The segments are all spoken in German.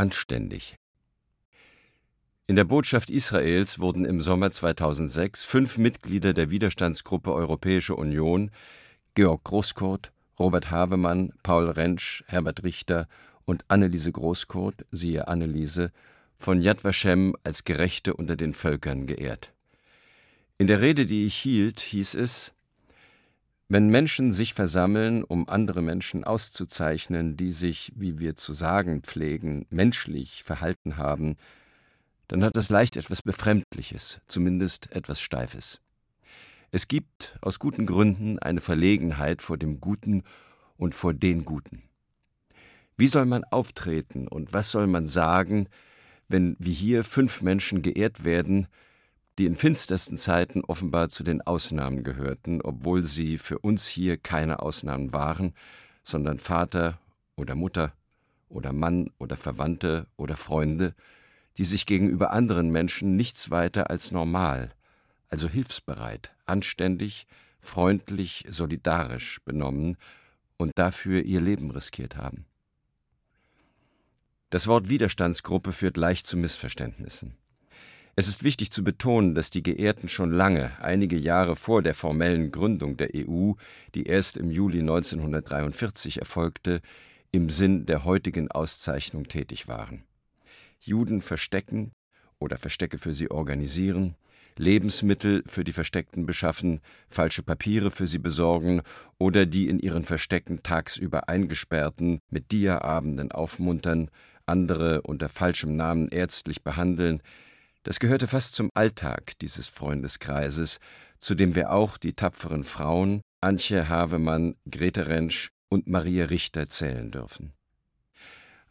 Anständig. In der Botschaft Israels wurden im Sommer 2006 fünf Mitglieder der Widerstandsgruppe Europäische Union, Georg Großkurt, Robert Havemann, Paul Rentsch, Herbert Richter und Anneliese Großkurt, siehe Anneliese, von Yad Vashem als Gerechte unter den Völkern geehrt. In der Rede, die ich hielt, hieß es, wenn Menschen sich versammeln, um andere Menschen auszuzeichnen, die sich, wie wir zu sagen pflegen, menschlich verhalten haben, dann hat das leicht etwas Befremdliches, zumindest etwas Steifes. Es gibt aus guten Gründen eine Verlegenheit vor dem Guten und vor den Guten. Wie soll man auftreten und was soll man sagen, wenn wie hier fünf Menschen geehrt werden, die in finstersten Zeiten offenbar zu den Ausnahmen gehörten, obwohl sie für uns hier keine Ausnahmen waren, sondern Vater oder Mutter oder Mann oder Verwandte oder Freunde, die sich gegenüber anderen Menschen nichts weiter als normal, also hilfsbereit, anständig, freundlich, solidarisch benommen und dafür ihr Leben riskiert haben. Das Wort Widerstandsgruppe führt leicht zu Missverständnissen. Es ist wichtig zu betonen, dass die Geehrten schon lange, einige Jahre vor der formellen Gründung der EU, die erst im Juli 1943 erfolgte, im Sinn der heutigen Auszeichnung tätig waren. Juden verstecken oder Verstecke für sie organisieren, Lebensmittel für die Versteckten beschaffen, falsche Papiere für sie besorgen oder die in ihren Verstecken tagsüber Eingesperrten mit Diaabenden aufmuntern, andere unter falschem Namen ärztlich behandeln, das gehörte fast zum Alltag dieses Freundeskreises, zu dem wir auch die tapferen Frauen Antje Havemann, Grete Rentsch und Maria Richter zählen dürfen.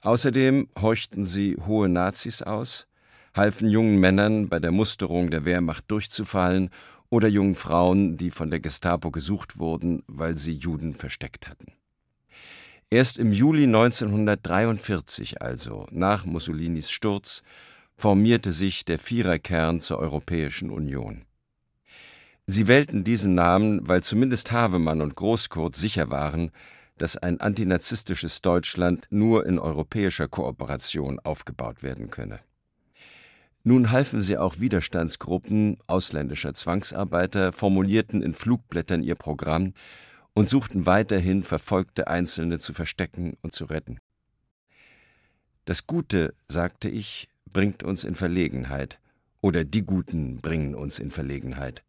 Außerdem horchten sie hohe Nazis aus, halfen jungen Männern bei der Musterung der Wehrmacht durchzufallen oder jungen Frauen, die von der Gestapo gesucht wurden, weil sie Juden versteckt hatten. Erst im Juli 1943 also, nach Mussolinis Sturz, formierte sich der Viererkern zur Europäischen Union. Sie wählten diesen Namen, weil zumindest Havemann und Großkurt sicher waren, dass ein antinazistisches Deutschland nur in europäischer Kooperation aufgebaut werden könne. Nun halfen sie auch Widerstandsgruppen ausländischer Zwangsarbeiter, formulierten in Flugblättern ihr Programm und suchten weiterhin verfolgte Einzelne zu verstecken und zu retten. Das Gute, sagte ich, bringt uns in Verlegenheit, oder die Guten bringen uns in Verlegenheit.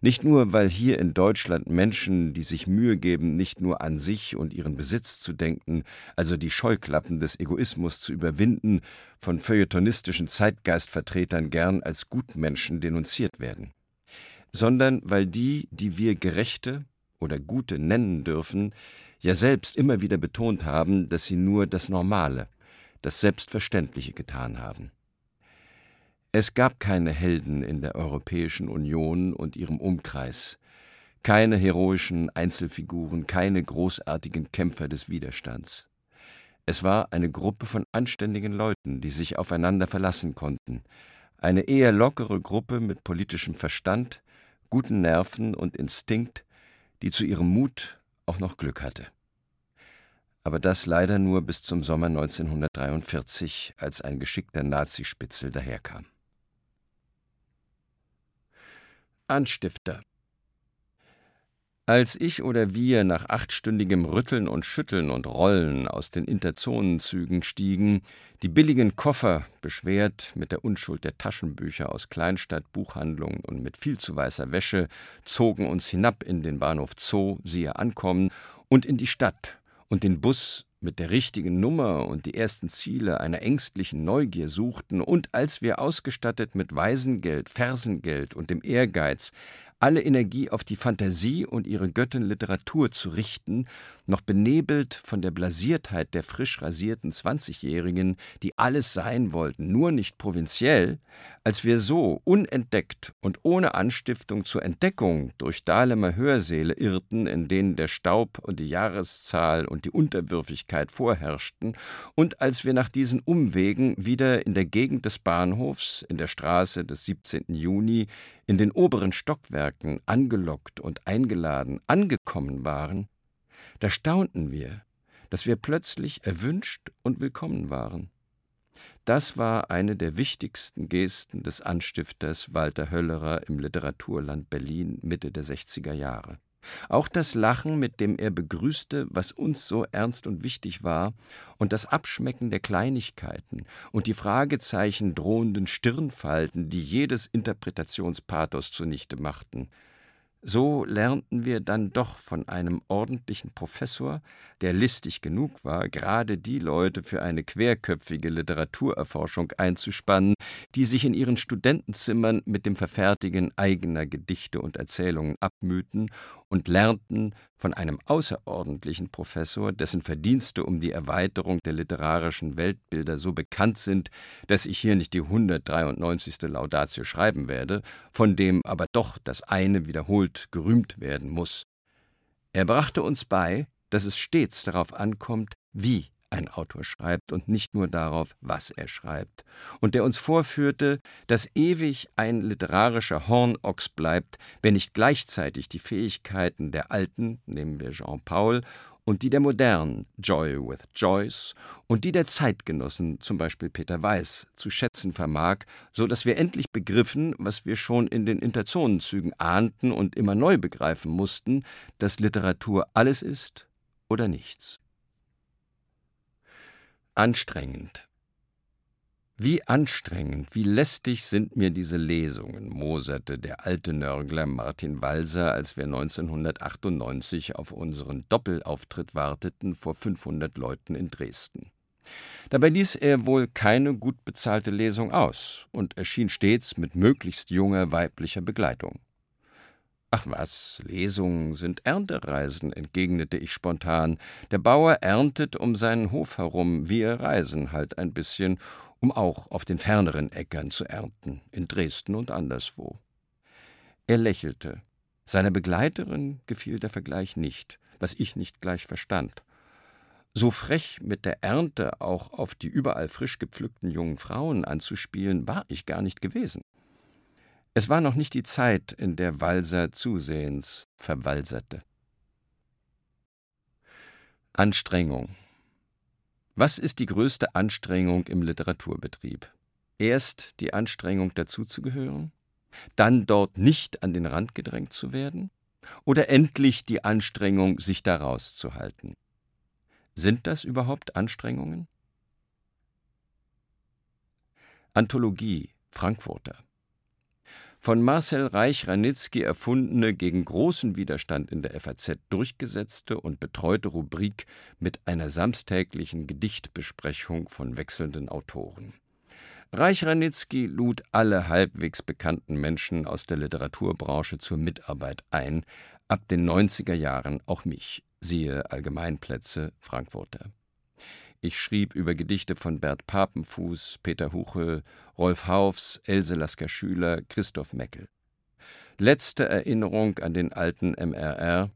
Nicht nur, weil hier in Deutschland Menschen, die sich Mühe geben, nicht nur an sich und ihren Besitz zu denken, also die Scheuklappen des Egoismus zu überwinden, von feuilletonistischen Zeitgeistvertretern gern als Gutmenschen denunziert werden, sondern weil die, die wir Gerechte oder Gute nennen dürfen, ja selbst immer wieder betont haben, dass sie nur das Normale, das Selbstverständliche getan haben. Es gab keine Helden in der Europäischen Union und ihrem Umkreis, keine heroischen Einzelfiguren, keine großartigen Kämpfer des Widerstands. Es war eine Gruppe von anständigen Leuten, die sich aufeinander verlassen konnten, eine eher lockere Gruppe mit politischem Verstand, guten Nerven und Instinkt, die zu ihrem Mut auch noch Glück hatte aber das leider nur bis zum Sommer 1943, als ein geschickter Nazispitzel daherkam. Anstifter als ich oder wir nach achtstündigem Rütteln und Schütteln und Rollen aus den Interzonenzügen stiegen, die billigen Koffer, beschwert mit der Unschuld der Taschenbücher aus Kleinstadtbuchhandlungen und mit viel zu weißer Wäsche, zogen uns hinab in den Bahnhof Zoo, siehe Ankommen, und in die Stadt, und den Bus mit der richtigen Nummer und die ersten Ziele einer ängstlichen Neugier suchten, und als wir ausgestattet mit Waisengeld, Fersengeld und dem Ehrgeiz alle Energie auf die Fantasie und ihre Göttin Literatur zu richten, noch benebelt von der Blasiertheit der frisch rasierten Zwanzigjährigen, die alles sein wollten, nur nicht provinziell, als wir so unentdeckt und ohne Anstiftung zur Entdeckung durch Dahlemer Hörsäle irrten, in denen der Staub und die Jahreszahl und die Unterwürfigkeit vorherrschten, und als wir nach diesen Umwegen wieder in der Gegend des Bahnhofs, in der Straße des 17. Juni, in den oberen Stockwerken angelockt und eingeladen angekommen waren, da staunten wir, dass wir plötzlich erwünscht und willkommen waren. Das war eine der wichtigsten Gesten des Anstifters Walter Höllerer im Literaturland Berlin Mitte der 60er Jahre. Auch das Lachen, mit dem er begrüßte, was uns so ernst und wichtig war, und das Abschmecken der Kleinigkeiten und die Fragezeichen drohenden Stirnfalten, die jedes Interpretationspathos zunichte machten, so lernten wir dann doch von einem ordentlichen Professor, der listig genug war, gerade die Leute für eine querköpfige Literaturerforschung einzuspannen, die sich in ihren Studentenzimmern mit dem Verfertigen eigener Gedichte und Erzählungen abmühten und lernten von einem außerordentlichen Professor, dessen Verdienste um die Erweiterung der literarischen Weltbilder so bekannt sind, dass ich hier nicht die 193. Laudatio schreiben werde, von dem aber doch das eine wiederholt gerühmt werden muss. Er brachte uns bei, dass es stets darauf ankommt, wie ein Autor schreibt und nicht nur darauf, was er schreibt, und der uns vorführte, dass ewig ein literarischer Hornochs bleibt, wenn nicht gleichzeitig die Fähigkeiten der Alten, nehmen wir Jean Paul, und die der Modernen, Joy with Joyce, und die der Zeitgenossen, zum Beispiel Peter Weiß, zu schätzen vermag, so dass wir endlich begriffen, was wir schon in den Interzonenzügen ahnten und immer neu begreifen mussten, dass Literatur alles ist oder nichts. Anstrengend. Wie anstrengend, wie lästig sind mir diese Lesungen, moserte der alte Nörgler Martin Walser, als wir 1998 auf unseren Doppelauftritt warteten vor 500 Leuten in Dresden. Dabei ließ er wohl keine gut bezahlte Lesung aus und erschien stets mit möglichst junger weiblicher Begleitung. Ach was, Lesungen sind Erntereisen, entgegnete ich spontan. Der Bauer erntet um seinen Hof herum, wir reisen halt ein bisschen, um auch auf den ferneren Äckern zu ernten, in Dresden und anderswo. Er lächelte. Seiner Begleiterin gefiel der Vergleich nicht, was ich nicht gleich verstand. So frech mit der Ernte auch auf die überall frisch gepflückten jungen Frauen anzuspielen, war ich gar nicht gewesen. Es war noch nicht die Zeit, in der Walser zusehends verwalserte. Anstrengung. Was ist die größte Anstrengung im Literaturbetrieb? Erst die Anstrengung dazuzugehören, dann dort nicht an den Rand gedrängt zu werden, oder endlich die Anstrengung, sich daraus zu halten? Sind das überhaupt Anstrengungen? Anthologie Frankfurter von Marcel Reich-Ranitzky erfundene, gegen großen Widerstand in der FAZ durchgesetzte und betreute Rubrik mit einer samstäglichen Gedichtbesprechung von wechselnden Autoren. Reich-Ranitzky lud alle halbwegs bekannten Menschen aus der Literaturbranche zur Mitarbeit ein, ab den 90er Jahren auch mich, siehe Allgemeinplätze Frankfurter. Ich schrieb über Gedichte von Bert Papenfuß, Peter Huchel, Rolf Haufs, Else Lasker-Schüler, Christoph Meckel. Letzte Erinnerung an den alten MRR.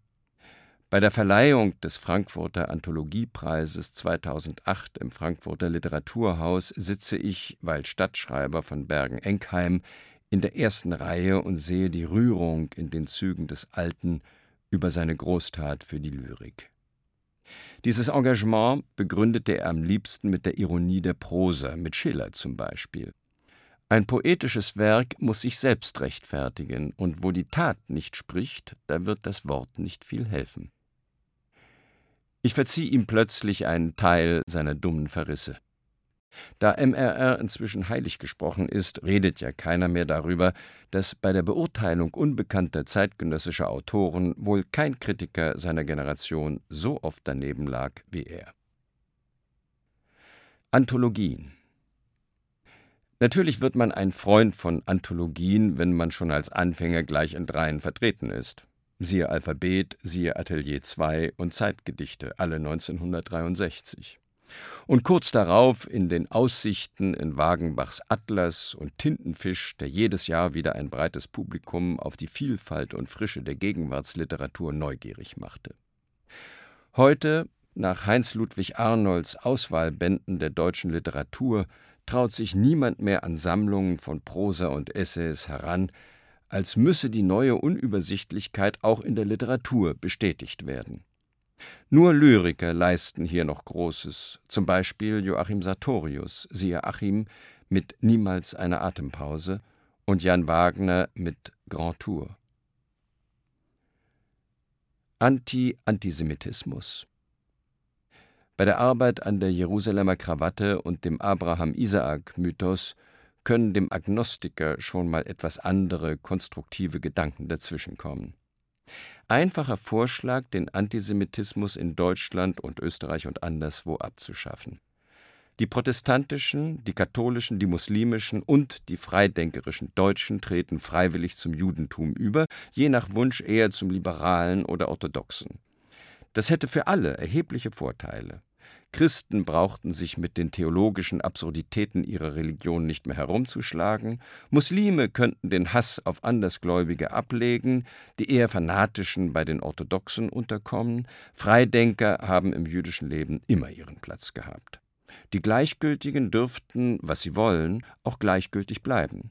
Bei der Verleihung des Frankfurter Anthologiepreises 2008 im Frankfurter Literaturhaus sitze ich, weil Stadtschreiber von Bergen-Enkheim, in der ersten Reihe und sehe die Rührung in den Zügen des Alten über seine Großtat für die Lyrik. Dieses Engagement begründete er am liebsten mit der Ironie der Prosa, mit Schiller zum Beispiel. Ein poetisches Werk muss sich selbst rechtfertigen, und wo die Tat nicht spricht, da wird das Wort nicht viel helfen. Ich verzieh ihm plötzlich einen Teil seiner dummen Verrisse. Da MRR inzwischen heilig gesprochen ist, redet ja keiner mehr darüber, dass bei der Beurteilung unbekannter zeitgenössischer Autoren wohl kein Kritiker seiner Generation so oft daneben lag wie er. Anthologien Natürlich wird man ein Freund von Anthologien, wenn man schon als Anfänger gleich in dreien vertreten ist. Siehe Alphabet, siehe Atelier 2 und Zeitgedichte, alle 1963. Und kurz darauf in den Aussichten in Wagenbachs Atlas und Tintenfisch, der jedes Jahr wieder ein breites Publikum auf die Vielfalt und Frische der Gegenwartsliteratur neugierig machte. Heute, nach Heinz Ludwig Arnolds Auswahlbänden der deutschen Literatur, traut sich niemand mehr an Sammlungen von Prosa und Essays heran, als müsse die neue Unübersichtlichkeit auch in der Literatur bestätigt werden. Nur Lyriker leisten hier noch Großes, zum Beispiel Joachim Sartorius, siehe Achim mit Niemals eine Atempause und Jan Wagner mit Grand Tour. Anti-Antisemitismus Bei der Arbeit an der Jerusalemer Krawatte und dem Abraham-Isaak-Mythos können dem Agnostiker schon mal etwas andere konstruktive Gedanken dazwischenkommen. Einfacher Vorschlag, den Antisemitismus in Deutschland und Österreich und anderswo abzuschaffen. Die protestantischen, die katholischen, die muslimischen und die freidenkerischen Deutschen treten freiwillig zum Judentum über, je nach Wunsch eher zum liberalen oder orthodoxen. Das hätte für alle erhebliche Vorteile. Christen brauchten sich mit den theologischen Absurditäten ihrer Religion nicht mehr herumzuschlagen, Muslime könnten den Hass auf Andersgläubige ablegen, die eher fanatischen bei den Orthodoxen unterkommen, Freidenker haben im jüdischen Leben immer ihren Platz gehabt. Die Gleichgültigen dürften, was sie wollen, auch gleichgültig bleiben.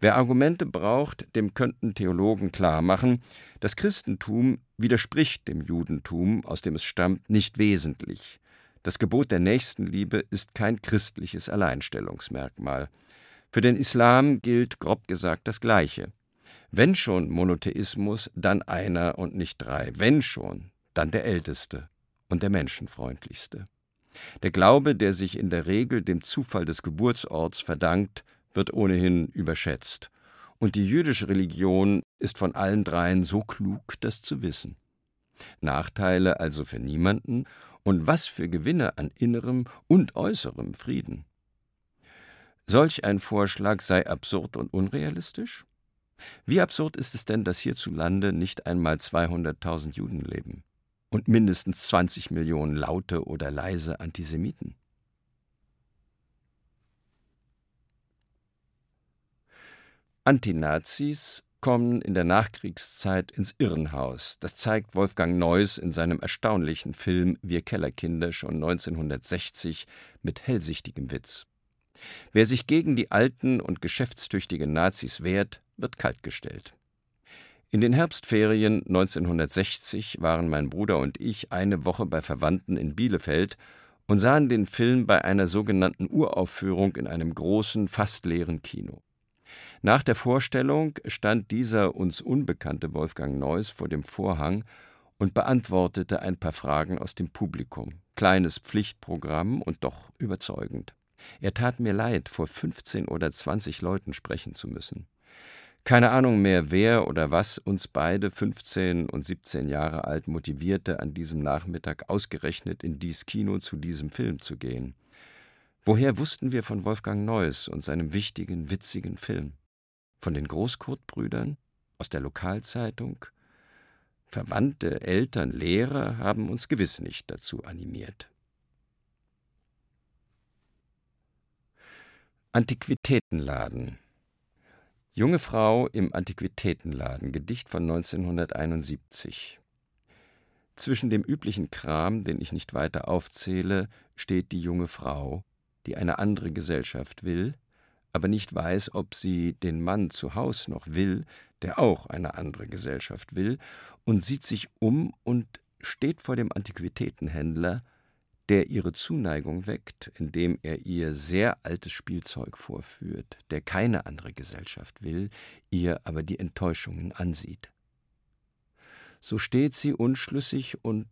Wer Argumente braucht, dem könnten Theologen klarmachen, das Christentum widerspricht dem Judentum, aus dem es stammt, nicht wesentlich. Das Gebot der Nächstenliebe ist kein christliches Alleinstellungsmerkmal. Für den Islam gilt grob gesagt das Gleiche. Wenn schon Monotheismus, dann einer und nicht drei. Wenn schon, dann der älteste und der menschenfreundlichste. Der Glaube, der sich in der Regel dem Zufall des Geburtsorts verdankt, wird ohnehin überschätzt. Und die jüdische Religion ist von allen dreien so klug, das zu wissen. Nachteile also für niemanden und was für Gewinne an innerem und äußerem Frieden. Solch ein Vorschlag sei absurd und unrealistisch? Wie absurd ist es denn, dass hierzulande nicht einmal 200.000 Juden leben? und mindestens 20 Millionen laute oder leise Antisemiten. Antinazis kommen in der Nachkriegszeit ins Irrenhaus. Das zeigt Wolfgang Neuss in seinem erstaunlichen Film Wir Kellerkinder schon 1960 mit hellsichtigem Witz. Wer sich gegen die alten und geschäftstüchtigen Nazis wehrt, wird kaltgestellt. In den Herbstferien 1960 waren mein Bruder und ich eine Woche bei Verwandten in Bielefeld und sahen den Film bei einer sogenannten Uraufführung in einem großen, fast leeren Kino. Nach der Vorstellung stand dieser uns unbekannte Wolfgang Neuss vor dem Vorhang und beantwortete ein paar Fragen aus dem Publikum. Kleines Pflichtprogramm und doch überzeugend. Er tat mir leid, vor 15 oder 20 Leuten sprechen zu müssen. Keine Ahnung mehr, wer oder was uns beide, 15 und 17 Jahre alt, motivierte, an diesem Nachmittag ausgerechnet in dies Kino zu diesem Film zu gehen. Woher wussten wir von Wolfgang Neuss und seinem wichtigen, witzigen Film? Von den Großkurt-Brüdern? Aus der Lokalzeitung? Verwandte, Eltern, Lehrer haben uns gewiss nicht dazu animiert. Antiquitätenladen Junge Frau im Antiquitätenladen, Gedicht von 1971. Zwischen dem üblichen Kram, den ich nicht weiter aufzähle, steht die junge Frau, die eine andere Gesellschaft will, aber nicht weiß, ob sie den Mann zu Haus noch will, der auch eine andere Gesellschaft will, und sieht sich um und steht vor dem Antiquitätenhändler, der ihre Zuneigung weckt, indem er ihr sehr altes Spielzeug vorführt, der keine andere Gesellschaft will, ihr aber die Enttäuschungen ansieht. So steht sie unschlüssig und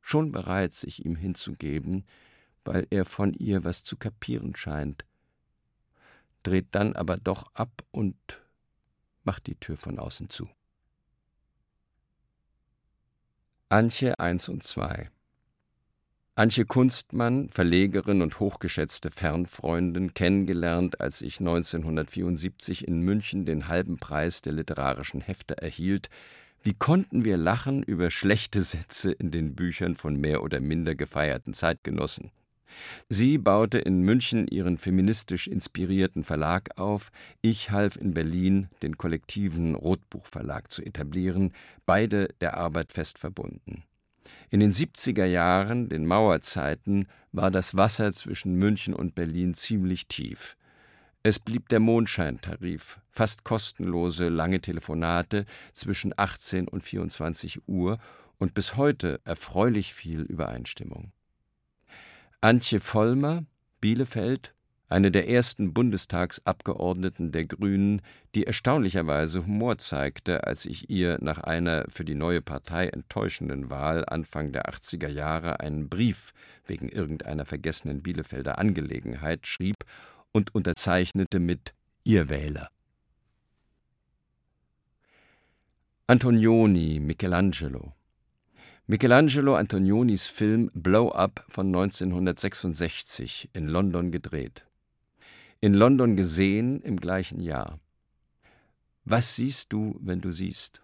schon bereit, sich ihm hinzugeben, weil er von ihr was zu kapieren scheint, dreht dann aber doch ab und macht die Tür von außen zu. Antje 1 und 2 Antje Kunstmann, Verlegerin und hochgeschätzte Fernfreundin, kennengelernt, als ich 1974 in München den halben Preis der literarischen Hefte erhielt. Wie konnten wir lachen über schlechte Sätze in den Büchern von mehr oder minder gefeierten Zeitgenossen? Sie baute in München ihren feministisch inspirierten Verlag auf, ich half in Berlin, den kollektiven Rotbuchverlag zu etablieren, beide der Arbeit fest verbunden. In den 70er Jahren, den Mauerzeiten, war das Wasser zwischen München und Berlin ziemlich tief. Es blieb der Mondscheintarif, fast kostenlose lange Telefonate zwischen 18 und 24 Uhr und bis heute erfreulich viel Übereinstimmung. Antje Vollmer, Bielefeld, eine der ersten Bundestagsabgeordneten der Grünen, die erstaunlicherweise Humor zeigte, als ich ihr nach einer für die neue Partei enttäuschenden Wahl Anfang der 80er Jahre einen Brief wegen irgendeiner vergessenen Bielefelder Angelegenheit schrieb und unterzeichnete mit Ihr Wähler. Antonioni, Michelangelo. Michelangelo Antonionis Film Blow Up von 1966 in London gedreht. In London gesehen im gleichen Jahr. Was siehst du, wenn du siehst?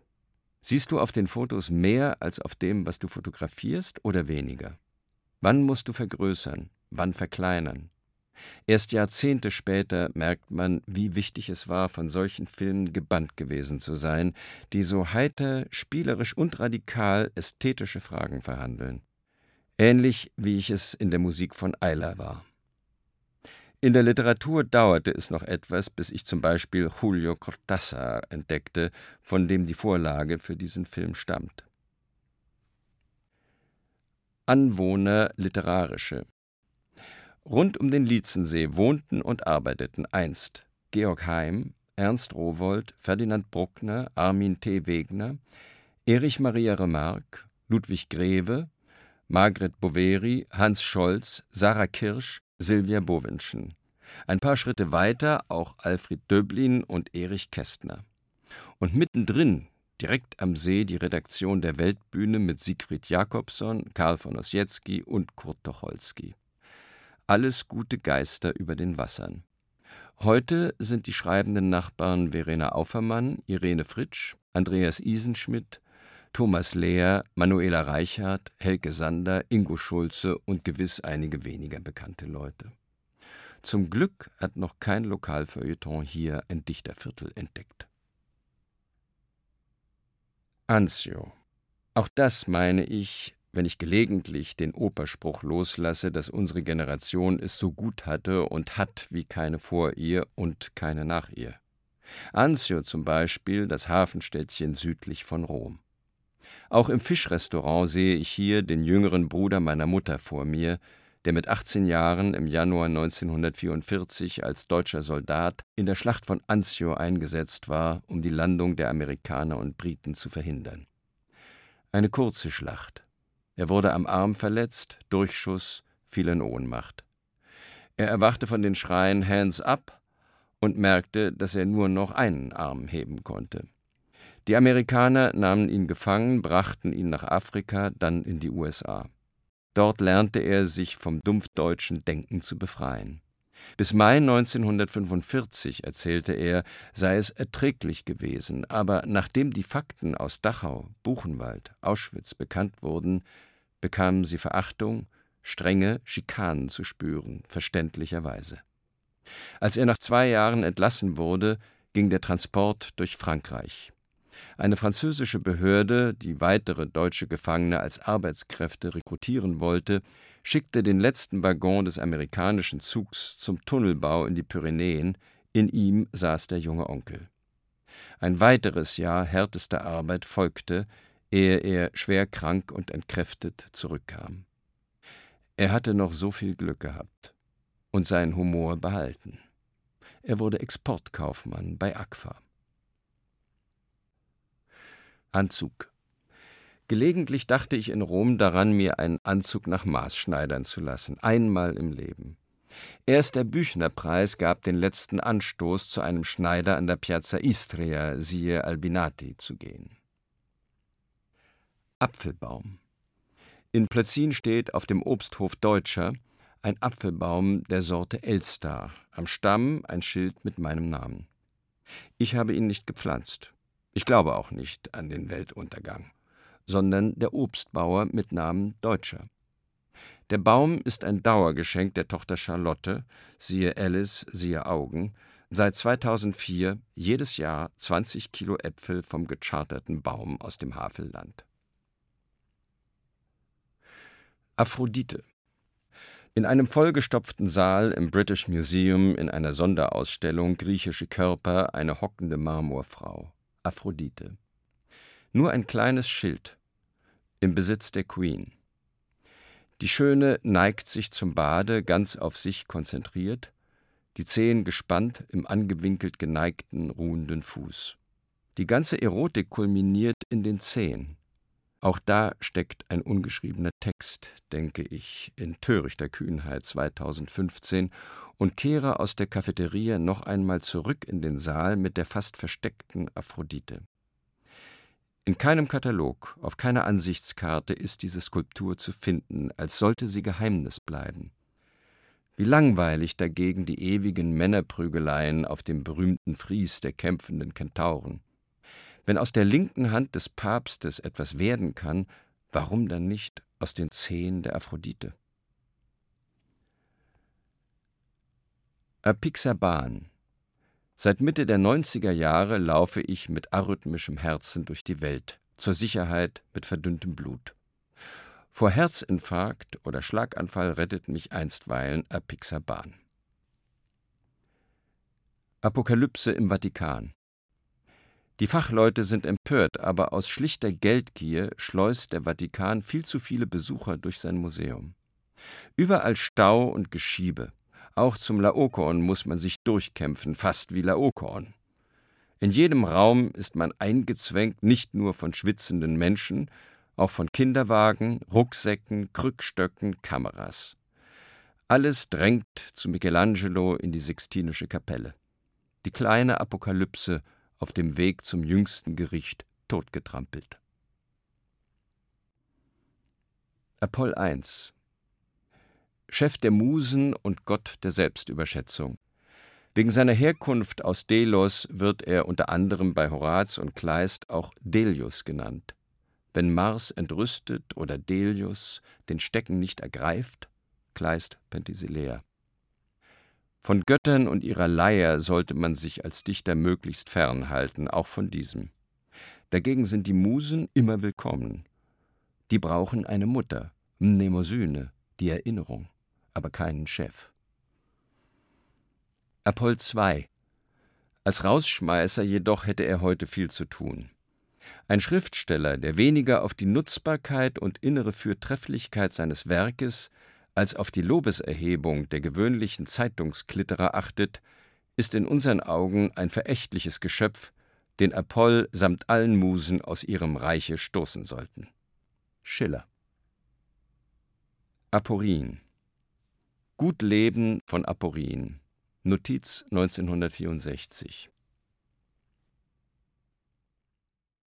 Siehst du auf den Fotos mehr als auf dem, was du fotografierst oder weniger? Wann musst du vergrößern? Wann verkleinern? Erst Jahrzehnte später merkt man, wie wichtig es war, von solchen Filmen gebannt gewesen zu sein, die so heiter, spielerisch und radikal ästhetische Fragen verhandeln. Ähnlich wie ich es in der Musik von Ayla war. In der Literatur dauerte es noch etwas, bis ich zum Beispiel Julio Cortázar entdeckte, von dem die Vorlage für diesen Film stammt. Anwohner literarische Rund um den Lietzensee wohnten und arbeiteten einst Georg Heim, Ernst Rowold, Ferdinand Bruckner, Armin T. Wegner, Erich Maria Remarque, Ludwig Greve, Margret Boveri, Hans Scholz, Sarah Kirsch, Silvia Bowenschen. Ein paar Schritte weiter auch Alfred Döblin und Erich Kästner. Und mittendrin, direkt am See, die Redaktion der Weltbühne mit Siegfried Jakobson, Karl von Ossietzky und Kurt Tucholsky alles gute Geister über den Wassern. Heute sind die schreibenden Nachbarn Verena Aufermann, Irene Fritsch, Andreas Isenschmidt, Thomas Lehr, Manuela Reichardt, Helke Sander, Ingo Schulze und gewiss einige weniger bekannte Leute. Zum Glück hat noch kein Lokalfeuilleton hier ein Dichterviertel entdeckt. Anzio. Auch das meine ich wenn ich gelegentlich den Operspruch loslasse, dass unsere Generation es so gut hatte und hat wie keine vor ihr und keine nach ihr. Anzio zum Beispiel, das Hafenstädtchen südlich von Rom. Auch im Fischrestaurant sehe ich hier den jüngeren Bruder meiner Mutter vor mir, der mit 18 Jahren im Januar 1944 als deutscher Soldat in der Schlacht von Anzio eingesetzt war, um die Landung der Amerikaner und Briten zu verhindern. Eine kurze Schlacht, er wurde am Arm verletzt, Durchschuss, fiel in Ohnmacht. Er erwachte von den Schreien Hands up und merkte, dass er nur noch einen Arm heben konnte. Die Amerikaner nahmen ihn gefangen, brachten ihn nach Afrika, dann in die USA. Dort lernte er, sich vom dumpfdeutschen Denken zu befreien. Bis Mai 1945, erzählte er, sei es erträglich gewesen, aber nachdem die Fakten aus Dachau, Buchenwald, Auschwitz bekannt wurden, bekamen sie Verachtung, strenge Schikanen zu spüren, verständlicherweise. Als er nach zwei Jahren entlassen wurde, ging der Transport durch Frankreich. Eine französische Behörde, die weitere deutsche Gefangene als Arbeitskräfte rekrutieren wollte, schickte den letzten Waggon des amerikanischen Zugs zum Tunnelbau in die Pyrenäen, in ihm saß der junge Onkel. Ein weiteres Jahr härtester Arbeit folgte, ehe er schwer krank und entkräftet zurückkam. Er hatte noch so viel Glück gehabt und seinen Humor behalten. Er wurde Exportkaufmann bei Agfa. Anzug Gelegentlich dachte ich in Rom daran, mir einen Anzug nach Maß schneidern zu lassen, einmal im Leben. Erst der Büchnerpreis gab den letzten Anstoß, zu einem Schneider an der Piazza Istria, siehe Albinati, zu gehen. Apfelbaum. In Plötzin steht auf dem Obsthof Deutscher ein Apfelbaum der Sorte Elstar, am Stamm ein Schild mit meinem Namen. Ich habe ihn nicht gepflanzt. Ich glaube auch nicht an den Weltuntergang sondern der Obstbauer mit Namen Deutscher. Der Baum ist ein Dauergeschenk der Tochter Charlotte, siehe Alice, siehe Augen, seit 2004 jedes Jahr 20 Kilo Äpfel vom gecharterten Baum aus dem Havelland. Aphrodite in einem vollgestopften Saal im British Museum in einer Sonderausstellung griechische Körper eine hockende Marmorfrau, Aphrodite. Nur ein kleines Schild. im Besitz der Queen. Die Schöne neigt sich zum Bade, ganz auf sich konzentriert, die Zehen gespannt im angewinkelt geneigten, ruhenden Fuß. Die ganze Erotik kulminiert in den Zehen. Auch da steckt ein ungeschriebener Text, denke ich, in törichter Kühnheit 2015 und kehre aus der Cafeteria noch einmal zurück in den Saal mit der fast versteckten Aphrodite. In keinem Katalog, auf keiner Ansichtskarte ist diese Skulptur zu finden, als sollte sie Geheimnis bleiben. Wie langweilig dagegen die ewigen Männerprügeleien auf dem berühmten Fries der kämpfenden Kentauren. Wenn aus der linken Hand des Papstes etwas werden kann, warum dann nicht aus den Zehen der Aphrodite? Apixaban Seit Mitte der 90er Jahre laufe ich mit arrhythmischem Herzen durch die Welt, zur Sicherheit mit verdünntem Blut. Vor Herzinfarkt oder Schlaganfall rettet mich einstweilen Apixaban. Apokalypse im Vatikan Die Fachleute sind empört, aber aus schlichter Geldgier schleust der Vatikan viel zu viele Besucher durch sein Museum. Überall Stau und Geschiebe. Auch zum Laokoon muss man sich durchkämpfen, fast wie Laokoon. In jedem Raum ist man eingezwängt, nicht nur von schwitzenden Menschen, auch von Kinderwagen, Rucksäcken, Krückstöcken, Kameras. Alles drängt zu Michelangelo in die Sixtinische Kapelle. Die kleine Apokalypse auf dem Weg zum jüngsten Gericht totgetrampelt. Apoll 1 Chef der Musen und Gott der Selbstüberschätzung. Wegen seiner Herkunft aus Delos wird er unter anderem bei Horaz und Kleist auch Delius genannt. Wenn Mars entrüstet oder Delius den Stecken nicht ergreift, Kleist Penthesilea. Von Göttern und ihrer Leier sollte man sich als Dichter möglichst fernhalten, auch von diesem. Dagegen sind die Musen immer willkommen. Die brauchen eine Mutter, Mnemosyne, die Erinnerung aber keinen Chef. Apoll II. Als Rausschmeißer jedoch hätte er heute viel zu tun. Ein Schriftsteller, der weniger auf die Nutzbarkeit und innere Fürtrefflichkeit seines Werkes als auf die Lobeserhebung der gewöhnlichen Zeitungsklitterer achtet, ist in unseren Augen ein verächtliches Geschöpf, den Apoll samt allen Musen aus ihrem Reiche stoßen sollten. Schiller Aporin Gut Leben von Aporin. Notiz 1964